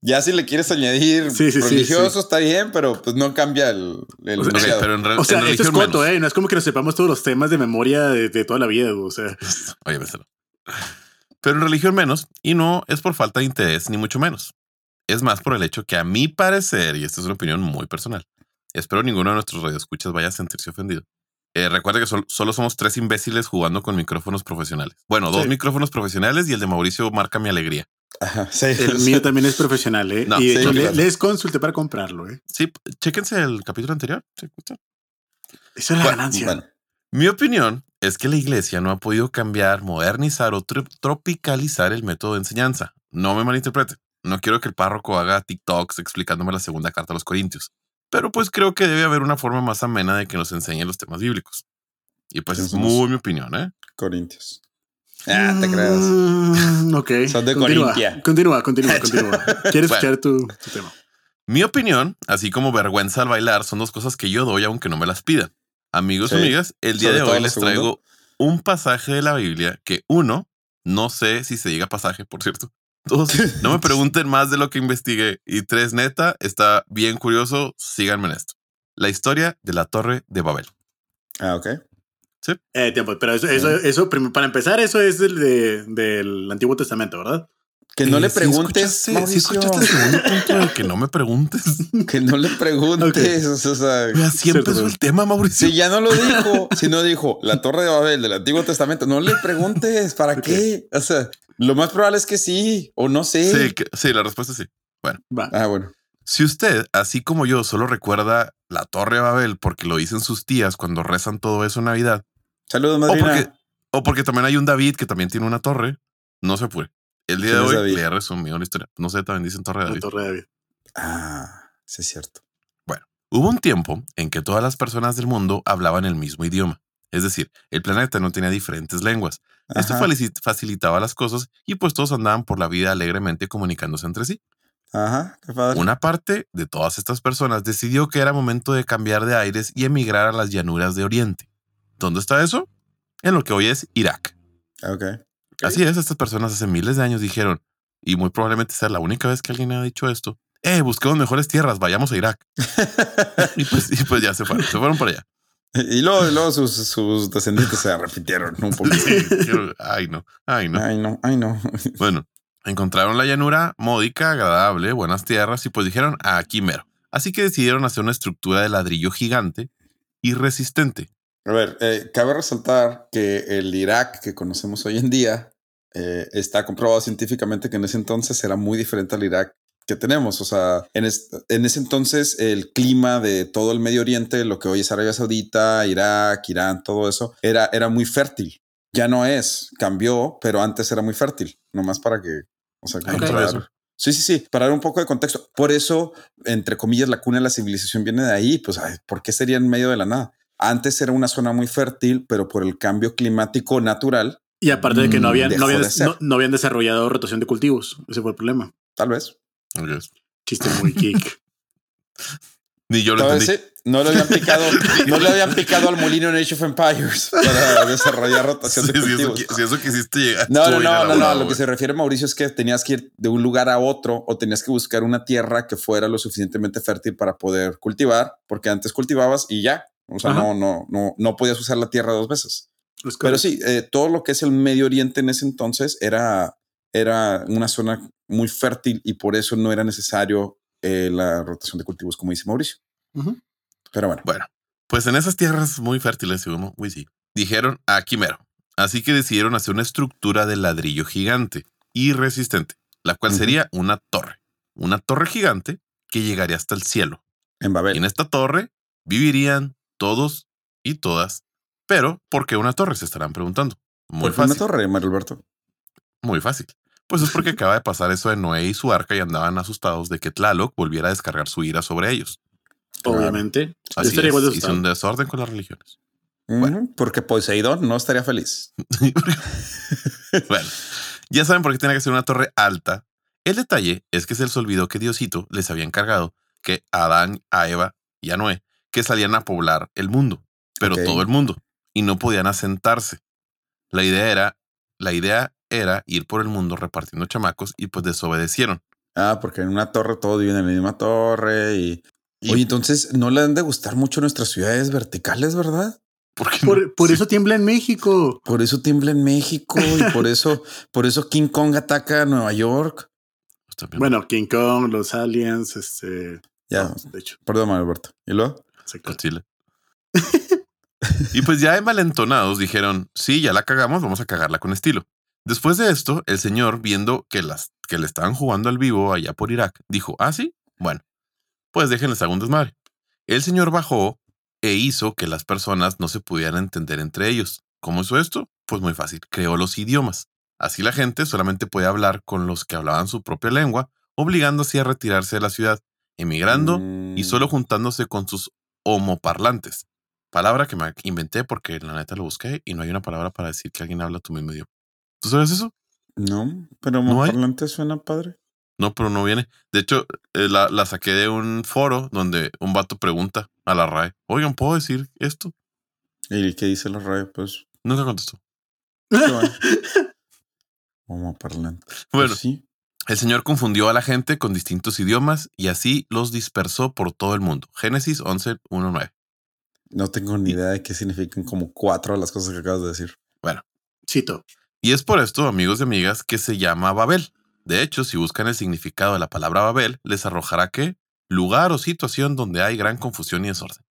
ya si le quieres añadir Sí, sí, sí, religioso está bien, pero pues no cambia el, el O sea, Ok, enunciado. pero en, re- O sea, en esto es menos. ¿eh? No es como que nos sepamos todos los temas de memoria de, de toda la vida, o sea. Oye. Pero en religión menos, y no es por falta de interés, ni mucho menos. Es más por el hecho que a mi parecer, y esta es una opinión muy personal, espero ninguno de nuestros radioescuchas vaya a sentirse ofendido. Eh, recuerda que sol- solo somos tres imbéciles jugando con micrófonos profesionales. Bueno, dos Sí. micrófonos profesionales y el de Mauricio marca mi alegría. Ajá, sí, El sí. mío también es profesional, ¿eh? No, y hecho, le- les consulté para comprarlo, ¿eh? Sí, chéquense el capítulo anterior. Esa es la Bueno, ganancia. Bueno, Mi opinión es que la iglesia no ha podido cambiar, modernizar o tro- tropicalizar el método de enseñanza. No me malinterprete. No quiero que el párroco haga TikToks explicándome la segunda carta a los Corintios. Pero pues creo que debe haber una forma más amena de que nos enseñe los temas bíblicos. Y pues es muy mi opinión, ¿eh? Corintios. Ah, te creas. Mm, ok. Son de Continúa, Corintia. Continúa, continúa, continúa. Quiero Bueno. escuchar tu, tu tema. Mi opinión, así como vergüenza al bailar, son dos cosas que yo doy aunque no me las pidan. Amigos Sí. y amigas, el día Sobre de hoy les segundo. traigo un pasaje de la Biblia que uno, no sé si se diga pasaje, por cierto. Dos, no me pregunten más de lo que investigué. Y tres, neta, está bien curioso. Síganme en esto. La historia de la Torre de Babel. Ah, ok. Eh, tiempo, pero eso, eso, eso, para empezar, eso es del, de- del Antiguo Testamento, ¿verdad? Que no Eh, le ¿sí preguntes, escuchaste- ¿sí Mauricio. escuchaste el segundo punto de que no me preguntes? que no le preguntes. O sea, Así Cierto, empezó güey. el tema, Mauricio. si ya no lo dijo, si no dijo la Torre de Babel del Antiguo Testamento, no le preguntes para qué. O sea, lo más probable es que sí o no sé. Sí, que- sí, la respuesta es sí. Va. Ah, bueno. Si usted, así como yo, solo recuerda la Torre de Babel porque lo dicen sus tías cuando rezan todo eso en Navidad, Saludos, o madrina. porque, o porque también hay un David que también tiene una torre, no se puede. El día de ¿Quién es hoy David? le he resumido la historia. No sé, también dicen Torre de La David. Torre de David. Ah, sí es cierto. Hubo un tiempo en que todas las personas del mundo hablaban el mismo idioma. Es decir, el planeta no tenía diferentes lenguas. Esto Ajá, facilitaba las cosas y pues todos andaban por la vida alegremente comunicándose entre sí. Ajá, qué padre. Una parte de todas estas personas decidió que era momento de cambiar de aires y emigrar a las llanuras de Oriente. ¿Dónde está eso? En lo que hoy es Irak. Ok. Así es, estas personas hace miles de años dijeron, y muy probablemente sea la única vez que alguien ha dicho esto, eh, busquemos mejores tierras, vayamos a Irak. y, pues, y pues ya se fueron, se fueron para allá. y luego, luego sus, sus descendientes se repitieron un poco. Quiero- ay, no, ay, no. Ay, no, ay, no. Bueno, encontraron la llanura módica, agradable, buenas tierras y pues dijeron aquí mero. Así que decidieron hacer una estructura de ladrillo gigante y resistente. A ver, eh, cabe resaltar que el Irak que conocemos hoy en día eh, está comprobado científicamente que en ese entonces era muy diferente al Irak que tenemos. O sea, en, es- en ese entonces el clima de todo el Medio Oriente, lo que hoy es Arabia Saudita, Irak, Irán, todo eso, era, era muy fértil. Ya no es, cambió, pero antes era muy fértil. Nomás para que, o sea, para. Sí, sí, sí, para dar un poco de contexto. Por eso, entre comillas, la cuna de la civilización viene de ahí. Pues, ay, ¿por qué sería en medio de la nada? Antes era una zona muy fértil, pero por el cambio climático natural, Y aparte de que no Mm, habían, no habían, de ser. no, no habían desarrollado rotación de cultivos. Ese fue el problema. tal vez. Ok. Chiste muy geek. Ni yo lo Tal entendí. vez sí, no le habían picado, no le habían picado al molino en Age of Empires para desarrollar rotación Sí, de si, eso, cultivos. si eso quisiste llegar. No, no, no, no, no. Lo que se refiere Mauricio es que tenías que ir de un lugar a otro o tenías que buscar una tierra que fuera lo suficientemente fértil para poder cultivar, porque antes cultivabas y ya. O sea, Ajá. no, no, no, no podías usar la tierra dos veces. Es Pero sí, eh, todo lo que es el Medio Oriente en ese entonces era, era una zona muy fértil y por eso no era necesario eh, la rotación de cultivos, como dice Mauricio. Pero bueno, Bueno, pues en esas tierras muy fértiles, según sí, dijeron aquí mero. Así que decidieron hacer una estructura de ladrillo gigante y resistente, la cual sería una torre. Una torre gigante que llegaría hasta el cielo. en Y Babel. en esta torre vivirían todos y todas. Pero, ¿por qué una torre? Se estarán preguntando. Muy ¿Por qué una fácil. torre, Mario Alberto? Muy fácil. Pues es porque acaba de pasar eso de Noé y su arca y andaban asustados de que Tlaloc volviera a descargar su ira sobre ellos. Obviamente. Así es, igual hizo un desorden con las religiones. Ujú, Porque Poseidón no estaría feliz. bueno, ya saben por qué tenía que ser una torre alta. El detalle es que se les olvidó que Diosito les había encargado que a Adán, a Eva y a Noé que salían a poblar el mundo, pero todo el mundo, y no podían asentarse. La idea era, la idea era ir por el mundo repartiendo chamacos y pues desobedecieron. Ah, porque en una torre todos viven en la misma torre y... Y- Oye, entonces no le han de gustar mucho nuestras ciudades verticales, ¿verdad? Porque Por, por sí, eso tiembla en México. Por eso tiembla en México y por eso, por eso King Kong ataca a Nueva York. Bueno, King Kong, los aliens, este. Ya, no, de hecho, perdón, Mario Alberto. ¿Y luego? Exacto. Y pues ya envalentonados dijeron, sí, ya la cagamos, vamos a cagarla con estilo. Después de esto, el señor, viendo que, las, que le estaban jugando al vivo allá por Irak, dijo, ah, sí, bueno, pues déjenles un desmadre. El señor bajó e hizo que las personas no se pudieran entender entre ellos. ¿Cómo hizo esto? Pues muy fácil, creó los idiomas. Así la gente solamente puede hablar con los que hablaban su propia lengua, obligando así a retirarse de la ciudad, emigrando y Mm, solo juntándose con sus homoparlantes. Palabra que me inventé porque la neta lo busqué y no hay una palabra para decir que alguien habla tu mismo idioma. ¿Tú sabes eso? No, pero ¿No hay? parlante suena padre. No, pero no viene. De hecho, eh, la, la saqué de un foro donde un vato pregunta a la RAE, oigan, ¿puedo decir esto? ¿Y qué dice la radio? Pues, Nunca contestó. qué bueno. Como parlante. Bueno, Pues sí. El Señor confundió a la gente con distintos idiomas y así los dispersó por todo el mundo. Génesis 11, 1, 9. No tengo ni idea de qué significan como cuatro de las cosas que acabas de decir. Cito. Y es por esto, amigos y amigas, que se llama Babel. De hecho, si buscan el significado de la palabra Babel, les arrojará que lugar o situación donde hay gran confusión y desorden.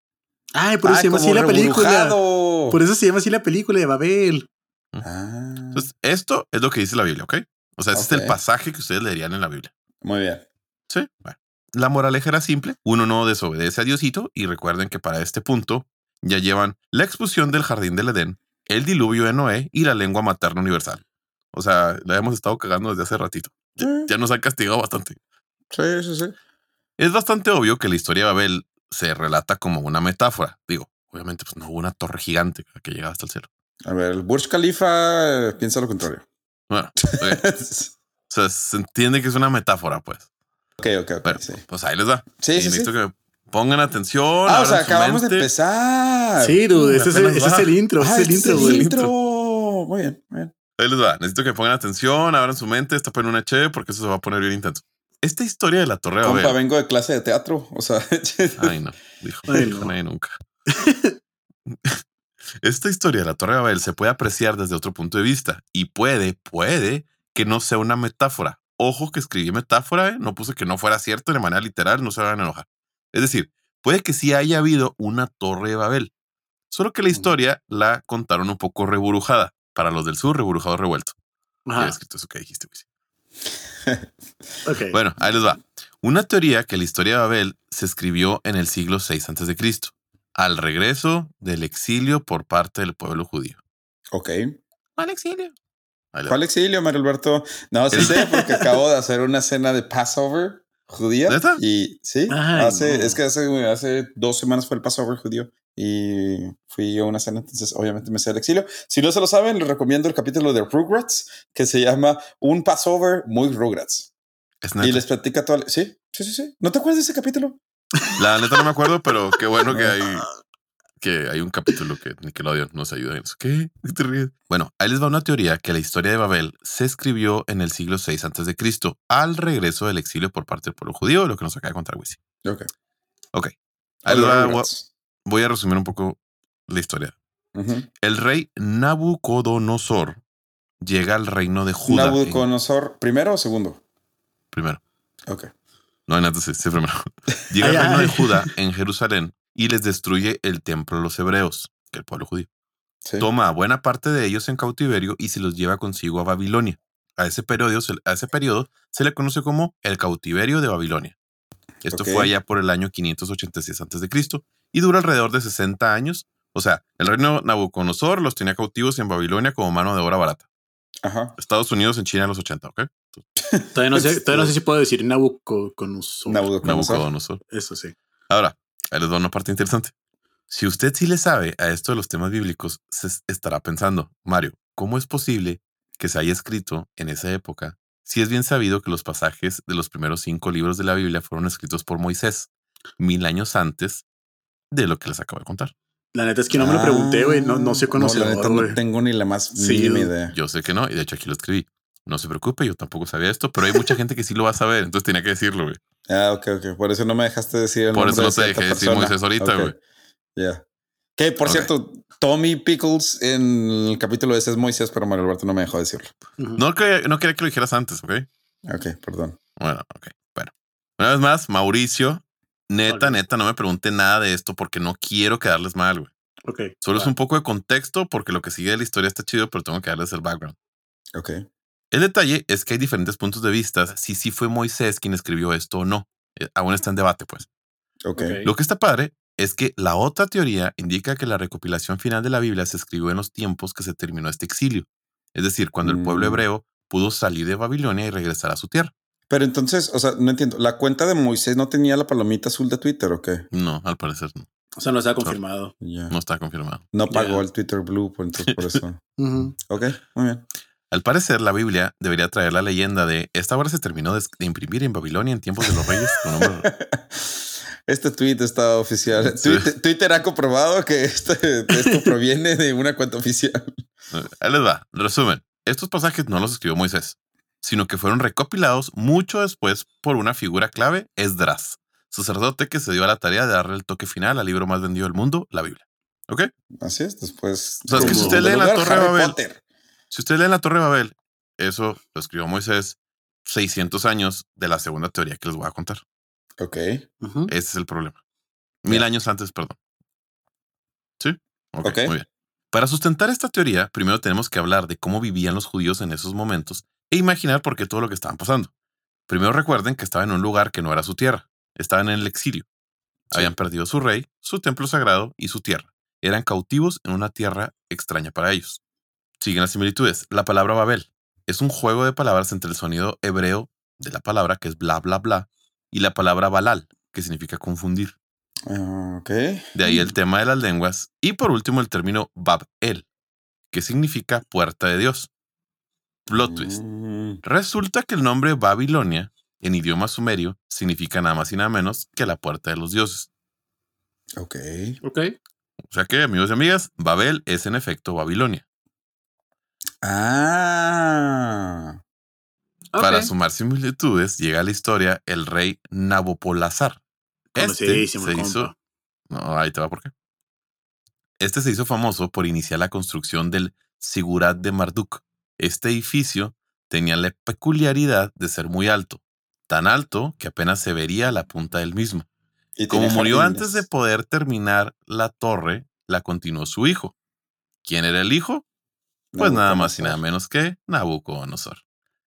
Ay, por eso Ah, se llama así la película. Por eso se llama así la película de Babel. Ah, Entonces, esto es lo que dice la Biblia, ¿ok? O sea, ese es el pasaje que ustedes leerían en la Biblia. muy bien. Sí. Bueno. La moraleja era simple, uno no desobedece a Diosito y recuerden que para este punto ya llevan la expulsión del jardín del Edén, el diluvio de Noé y la lengua materna universal. O sea, la hemos estado cagando desde hace ratito. Ya, ya nos han castigado bastante. Sí, sí, sí. Es bastante obvio que la historia de Babel se relata como una metáfora. Digo, obviamente pues no hubo una torre gigante que llegaba hasta el cielo. A ver, el Burj Khalifa eh, piensa lo contrario. Bueno, o sea, se entiende que es una metáfora, pues. ok, ok, ok. Pero, sí, pues ahí les da. sí, Y sí. sí. necesito que pongan atención. Ah, o sea, acabamos de empezar. Sí, dude, ese es, el, apenas ese es va. el intro, Ah, es el intro, es güey. el intro. Muy bien, muy bien. Ahí les va. Necesito que pongan atención, abran su mente, tapen una che, porque eso se va a poner bien intenso. Esta historia de la Torre Compa, Babel. vengo de clase de teatro. O sea, Ay, no. Dijo, Ay, dijo no. nadie nunca. Esta historia de la Torre de Babel se puede apreciar desde otro punto de vista y puede, puede que no sea una metáfora. Ojo que escribí metáfora, ¿eh? no puse que no fuera cierto de manera literal, no se van a enojar. Es decir, puede que sí haya habido una Torre de Babel, solo que la historia la contaron un poco reburujada. Para los del sur, reburujado revuelto. Ajá, escrito eso que dijiste, ok. Bueno, ahí les va. Una teoría que la historia de Babel se escribió en el siglo VI a.C., al regreso del exilio por parte del pueblo judío. ok. Al exilio. ¿Cuál exilio, Mario Alberto? No, sí sé, porque acabo de hacer una cena de Passover judía. ¿Neta? Y sí, Ay, hace, no. es que hace, hace dos semanas fue el Passover judío y fui a una cena, entonces obviamente me sé el exilio. Si no se lo saben, les recomiendo el capítulo de Rugrats que se llama Un Passover muy Rugrats. Es Y les platica todo. Sí, sí, sí, sí. ¿No te acuerdas de ese capítulo? La neta no me acuerdo, pero qué bueno que hay que hay un capítulo que Nickelodeon nos ayuda en eso. ¿Qué? ¿Qué te ríes? Bueno, ahí les va una teoría que la historia de Babel se escribió en el siglo VI a.C. al regreso del exilio por parte del pueblo judío, lo que nos acaba de contar Wisi. Ok. Ok. Ahí les va, voy- a resumir un poco la historia. El rey Nabucodonosor llega al reino de Judá. en- Nabucodonosor, ¿primero o segundo? primero. Ok. No, no, entonces sí, primero. Llega al Ay, reino de. Judá en Jerusalén y les destruye el templo de los hebreos, que es el pueblo judío. Sí. Toma a buena parte de ellos en cautiverio y se los lleva consigo a Babilonia. A ese periodo, se- a ese periodo se le conoce como el cautiverio de Babilonia. Esto fue allá por el año 586 a.C. y dura alrededor de 60 años. O sea, el reino Nabucodonosor los tenía cautivos en Babilonia como mano de obra barata. Ajá. Estados Unidos en China en los 80, ¿ok? Todavía no sé, todavía no sé si puedo decir Nabucodonosor. Nabucodonosor. Nabucodonosor. Eso sí. Ahora, ahí les doy una parte interesante. Si usted sí le sabe a esto de los temas bíblicos, se es- estará pensando, Mario, ¿cómo es posible que se haya escrito en esa época si es bien sabido que los pasajes de los primeros cinco libros de la Biblia fueron escritos por Moisés mil años antes de lo que les acabo de contar? La neta es que no me lo pregunté, güey. No, no soy Ah, No, la neta conocedor, no tengo ni la más Sí, mínima idea. Yo sé que no, y de hecho aquí lo escribí. No se preocupe, yo tampoco sabía esto, pero hay mucha gente que sí lo va a saber, entonces tenía que decirlo, güey. Ah, ok, ok. Por eso no me dejaste decir el Por nombre eso no de te dejé decir. Moisés ahorita, güey. Ya. Que por cierto, Tommy Pickles en el capítulo ese es Moisés, pero Mario Alberto no me dejó decirlo. No, que, no quería que lo dijeras antes, ¿ok? Ok, perdón. Bueno, ok. Bueno. Una vez más, Mauricio, neta, neta, no me pregunte nada de esto porque no quiero quedarles mal, güey. Ok. Solo es un poco de contexto porque lo que sigue de la historia está chido, pero tengo que darles el background. Ok. El detalle es que hay diferentes puntos de vista si sí fue Moisés quien escribió esto o no. Eh, Aún está en debate, pues. Ok. Ok. Lo que está padre es que la otra teoría indica que la recopilación final de la Biblia se escribió en los tiempos que se terminó este exilio. Es decir, cuando el pueblo Mm. hebreo pudo salir de Babilonia y regresar a su tierra. Pero entonces, o sea, no entiendo. ¿La cuenta de Moisés no tenía la palomita azul de Twitter o qué? No, al parecer no, O sea, no está confirmado. No está confirmado. No pagó el Twitter Blue, pues entonces por eso. Ujú. ok, muy bien. Al parecer, la Biblia debería traer la leyenda de esta obra se terminó de, imprimir en Babilonia en tiempos de los reyes. con nombre- Este tweet está oficial. Sí. Twitter, Twitter ha comprobado que este- esto proviene de una cuenta oficial. Ahí les va. Resumen. Estos pasajes no los escribió Moisés, sino que fueron recopilados mucho después por una figura clave, Esdras, sacerdote que se dio a la tarea de darle el toque final al libro más vendido del mundo, la Biblia. ¿Ok? Así es, después. O sea, es que si usted lee la Torre de Babel- Potter. Si usted lee la Torre de Babel, eso lo escribió Moisés 600 años de la segunda teoría que les voy a contar. Ok. Ese es el problema. Mil años antes, perdón. ¿Sí? Ok, Ok. muy bien. Para sustentar esta teoría, primero tenemos que hablar de cómo vivían los judíos en esos momentos e imaginar por qué todo lo que estaban pasando. Primero recuerden que estaban en un lugar que no era su tierra. estaban en el exilio. Habían perdido su rey, su templo sagrado y su tierra. Eran cautivos en una tierra extraña para ellos. Siguen las similitudes. La palabra Babel es un juego de palabras entre el sonido hebreo de la palabra, que es bla, bla, bla, y la palabra balal, que significa confundir. Ah, ok. De ahí el tema de las lenguas. Y por último el término Bab-el, que significa puerta de Dios. Plot twist. Mm, Resulta que el nombre Babilonia, en idioma sumerio, significa nada más y nada menos que la puerta de los dioses. ok. Ok. O sea que, amigos y amigas, Babel es en efecto Babilonia. Ah. Para sumar similitudes, llega a la historia el rey Nabopolazar. Este se hizo. No, ahí te va por qué. Este se hizo famoso por iniciar la construcción del Sigurat de Marduk. Este edificio tenía la peculiaridad de ser muy alto, tan alto que apenas se vería la punta del mismo. Y Como murió jardines. antes de poder terminar la torre, la continuó su hijo. ¿Quién era el hijo? Pues nada más y nada menos que Nabucodonosor,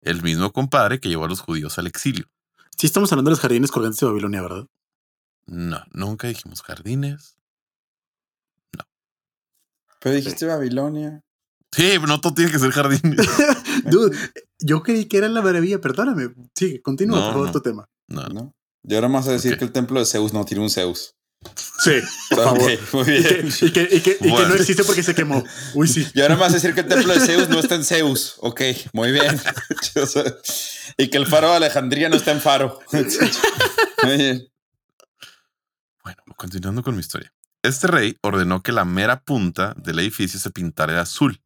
el mismo compadre que llevó a los judíos al exilio. Sí, estamos hablando de los jardines colgantes de Babilonia, ¿verdad? No, nunca dijimos jardines. Pero dijiste Babilonia. Sí, no todo tiene que ser jardines. Dude, yo creí que era la maravilla, perdóname. Sigue, continúa, No, por favor, no. tu tema. No, no. ¿no? Y ahora vamos a decir que el templo de Zeus no tiene un Zeus. Sí, por favor. muy Y que, bien. y que- y que- y que Bueno. no existe porque se quemó. Uy, sí. Y ahora a decir que el templo de Zeus no está en Zeus. Ok, muy bien. Y que el faro de Alejandría no está en faro. Muy bien. Bueno, continuando con mi historia. Este rey ordenó que la mera punta del edificio se pintara de azul.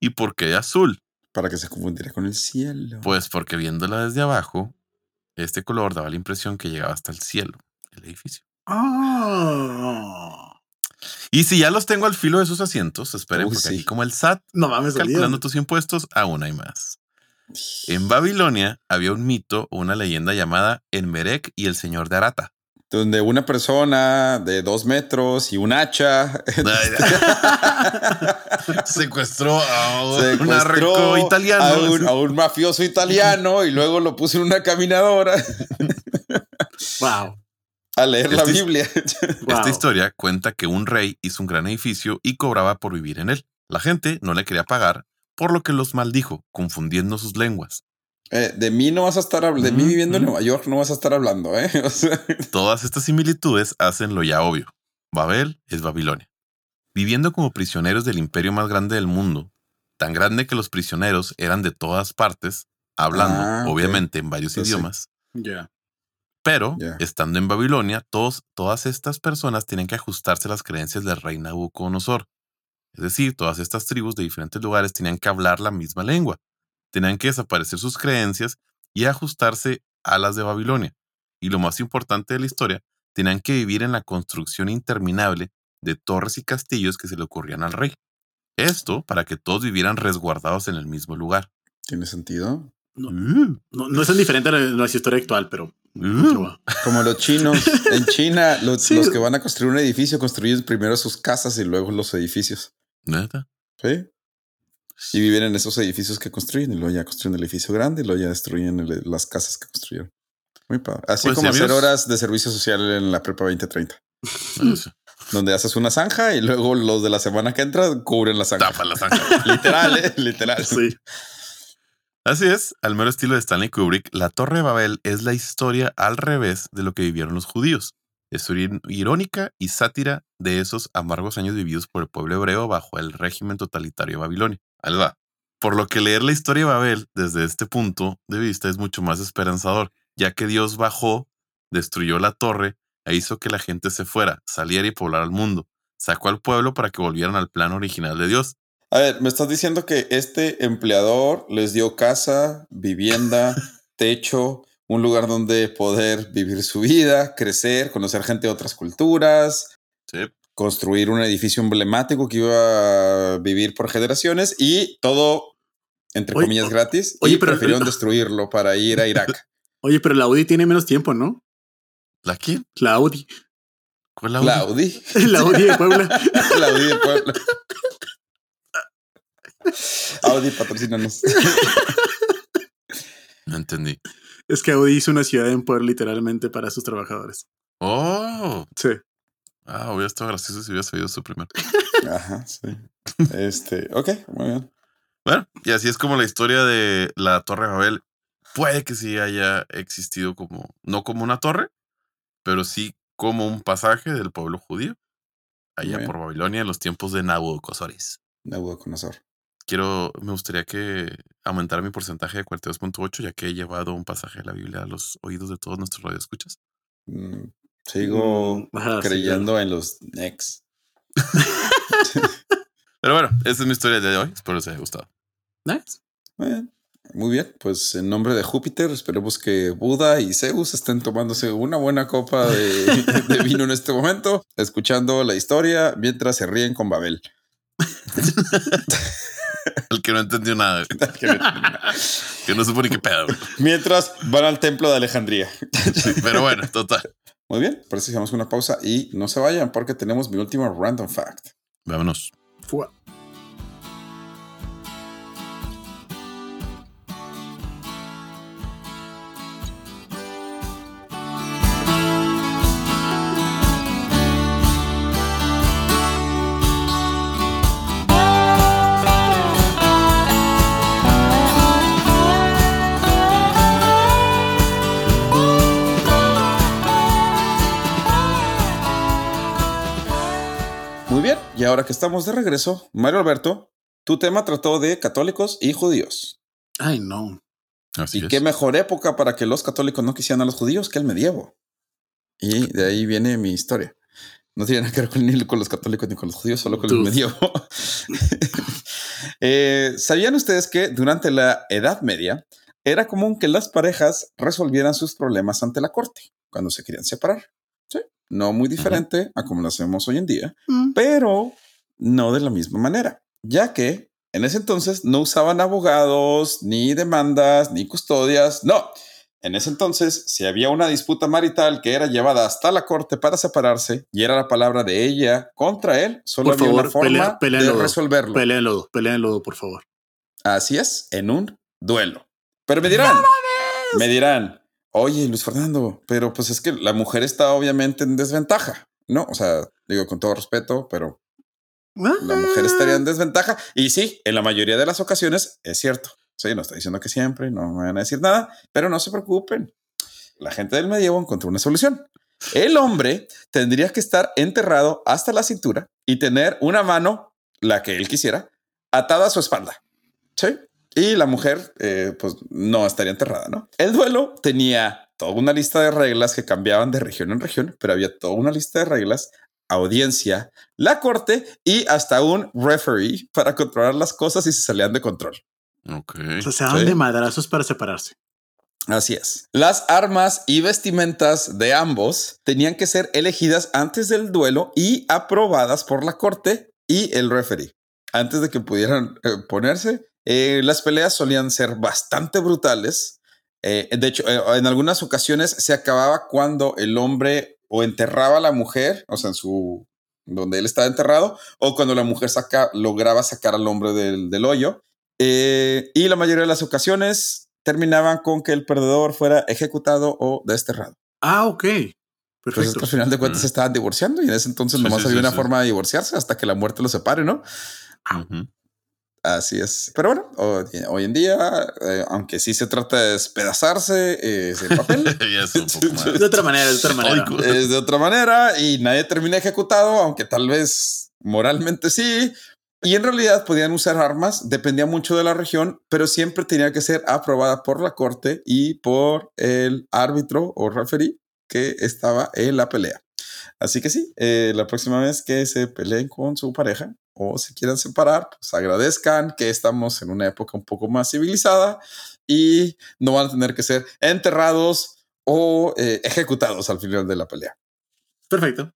¿Y por qué de azul? Para que se confundiera con el cielo. Pues porque viéndola desde abajo, este color daba la impresión que llegaba hasta el cielo, el edificio. Ah. Y si ya los tengo al filo de sus asientos, esperen, Uy, porque sí. aquí como el SAT No mames, calculando tus impuestos, aún hay más. En Babilonia había un mito o una leyenda llamada Enmerek y el señor de Arata. Donde una persona de dos metros y un hacha Secuestró a un secuestró italiano. A un, a un mafioso italiano y luego lo puso en una caminadora Wow. A leer la Este- Biblia. wow. Esta historia cuenta que un rey hizo un gran edificio y cobraba por vivir en él. La gente no le quería pagar, por lo que los maldijo, confundiendo sus lenguas. Eh, de mí no vas a estar hablando, de mí Mm, viviendo en. Nueva York no vas a estar hablando, ¿eh? O sea, Todas estas similitudes hacen lo ya obvio. Babel es Babilonia. Viviendo como prisioneros del imperio más grande del mundo, tan grande que los prisioneros eran de todas partes, hablando, Ah, obviamente, en varios Pues sí. idiomas. Pero, estando en Babilonia, todos, todas estas personas tienen que ajustarse a las creencias del rey Nabucodonosor. Es decir, todas estas tribus de diferentes lugares tenían que hablar la misma lengua. Tenían que desaparecer sus creencias y ajustarse a las de Babilonia. Y lo más importante de la historia, tenían que vivir en la construcción interminable de torres y castillos que se le ocurrían al rey. Esto para que todos vivieran resguardados en el mismo lugar. ¿Tiene sentido? No, Uh, no, no es tan diferente a la- nuestra historia actual, pero. Como los chinos. En China, los, Sí. los que van a construir un edificio construyen primero sus casas y luego los edificios. ¿Neta? ¿Sí? Y viven en esos edificios que construyen y luego ya construyen el edificio grande y luego ya destruyen el- las casas que construyeron. Muy padre. Así Pues, como hacer amigos- horas de servicio social en la prepa 2030, Eso. donde haces una zanja y luego los de la semana que entra cubren la zanja. Tapa la zanja. Literal, ¿eh? Literal. Sí. Así es, al mero estilo de Stanley Kubrick, la Torre de Babel es la historia al revés de lo que vivieron los judíos. Es ir- irónica y sátira de esos amargos años vividos por el pueblo hebreo bajo el régimen totalitario de Babilonia. Ahí va. Por lo que leer la historia de Babel desde este punto de vista es mucho más esperanzador, ya que Dios bajó, destruyó la torre e hizo que la gente se fuera, saliera y poblara el mundo. Sacó al pueblo para que volvieran al plan original de Dios. A ver, me estás diciendo que este empleador les dio casa, vivienda, techo, un lugar donde poder vivir su vida, crecer, conocer gente de otras culturas, Sí. construir un edificio emblemático que iba a vivir por generaciones y todo, entre Oye, comillas, gratis. oye, y pero- prefirieron destruirlo para ir a Irak. Oye, pero la Audi tiene menos tiempo, ¿no? ¿La quién? La Audi. ¿Cuál la? Audi. La Audi de Puebla. La Audi de Puebla. Audi, patrocínanos. No entendí. Es que Audi hizo una ciudad en poder literalmente para sus trabajadores. Oh, Sí. ah, hubiera estado gracioso si hubiera sabido eso primero. Ajá, sí. Este, ok, muy bien. Bueno, y así es como la historia de la Torre de Babel puede que sí haya existido como, no como una torre, pero sí como un pasaje del pueblo judío allá por Babilonia en los tiempos de Nabucodonosor. Nabucodonosor. Quiero, me gustaría que aumentara mi porcentaje de 42.8, ya que he llevado un pasaje de la Biblia a los oídos de todos nuestros radioescuchas. Mm, Sigo sí, creyendo en los next. Pero bueno, esa es mi historia de hoy. Espero les haya gustado. Nice. Muy bien. Muy bien, pues en nombre de Júpiter, esperemos que Buda y Zeus estén tomándose una buena copa de, de vino en este momento, escuchando la historia mientras se ríen con Babel. El que no entendió nada, que no supo ni qué pedo. mientras van al templo de Alejandría. Sí, pero bueno, total. Muy bien, por eso hicimos una pausa y no se vayan porque tenemos mi último random fact. Vámonos. Fua. Ahora que estamos de regreso, Mario Alberto, tu tema trató de católicos y judíos. Ay, no. Así y es. qué mejor época para que los católicos no quisieran a los judíos que el medievo. Y de ahí viene mi historia. No tiene nada que ver con, ni con los católicos ni con los judíos, solo con el medievo. Eh, ¿Sabían ustedes que durante la Edad Media era común que las parejas resolvieran sus problemas ante la corte cuando se querían separar? Sí, no muy diferente a como lo hacemos hoy en día, Mm. pero no de la misma manera, ya que en ese entonces no usaban abogados, ni demandas, ni custodias, no. En ese entonces, si había una disputa marital que era llevada hasta la corte para separarse y era la palabra de ella contra él, solo Por había favor, una forma pelea- pelea de lodo. resolverlo. Pelea en lodo, pelea en lodo, por favor. Así es, en un duelo. Pero me dirán, me dirán, oye, Luis Fernando, pero pues es que la mujer está obviamente en desventaja, ¿no? O sea, digo con todo respeto, pero la mujer estaría en desventaja. Y sí, en la mayoría de las ocasiones es cierto. Sí, no estoy diciendo que siempre, no me van a decir nada, pero no se preocupen. La gente del medievo encontró una solución. El hombre tendría que estar enterrado hasta la cintura y tener una mano, la que él quisiera, atada a su espalda. Sí. Y la mujer, eh, pues no estaría enterrada, ¿no? El duelo tenía toda una lista de reglas que cambiaban de región en región, pero había toda una lista de reglas, audiencia, la corte y hasta un referee para controlar las cosas si se salían de control. Ok. O sea, se daban Sí. de madrazos para separarse. Así es. Las armas y vestimentas de ambos tenían que ser elegidas antes del duelo y aprobadas por la corte y el referee. Antes de que pudieran eh, ponerse, Eh, las peleas solían ser bastante brutales. Eh, de hecho, eh, en algunas ocasiones se acababa cuando el hombre o enterraba a la mujer, o sea, en su donde él estaba enterrado, o cuando la mujer saca, lograba sacar al hombre del, del hoyo. Eh, y la mayoría de las ocasiones terminaban con que el perdedor fuera ejecutado o desterrado. Ah, ok. Perfecto. al final de cuentas, Mm. se estaban divorciando y en ese entonces Sí, nomás sí, había sí, una forma de divorciarse hasta que la muerte los separe, ¿no? Ujú. Así es. Pero bueno, hoy, hoy en día, eh, aunque sí se trata de despedazarse, eh, es el papel. De otra manera, de otra manera. Es de otra manera y nadie termina ejecutado, aunque tal vez moralmente sí. Y en realidad podían usar armas, dependía mucho de la región, pero siempre tenía que ser aprobada por la corte y por el árbitro o referee que estaba en la pelea. Así que sí, eh, la próxima vez que se peleen con su pareja o se quieran separar, pues agradezcan que estamos en una época un poco más civilizada y no van a tener que ser enterrados o eh, ejecutados al final de la pelea. Perfecto.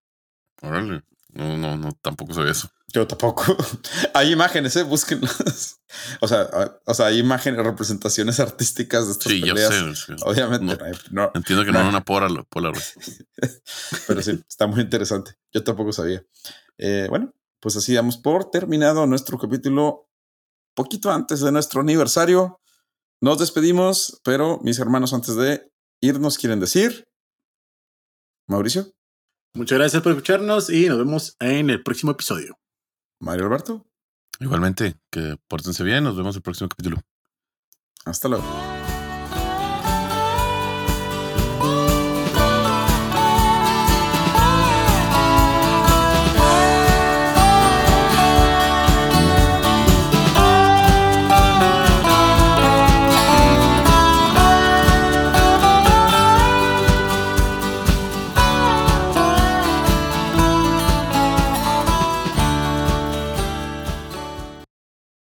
Órale. No, no, no, tampoco sabía eso. Yo tampoco. hay imágenes, ¿eh? búsquenlas. o sea, a- o sea, hay imágenes, representaciones artísticas de estas Sí, ya peleas. sé. sí. Obviamente, No. no no, Entiendo que no, No. era una. Polaroid. pero sí, está muy interesante. Yo tampoco sabía. Eh, bueno, pues así damos por terminado nuestro capítulo poquito antes de nuestro aniversario. nos despedimos, pero mis hermanos, antes de irnos, quieren decir. Mauricio, Muchas gracias por escucharnos y nos vemos en el próximo episodio. Mario Alberto, Igualmente, que pórtense bien. Nos vemos el próximo capítulo. hasta luego.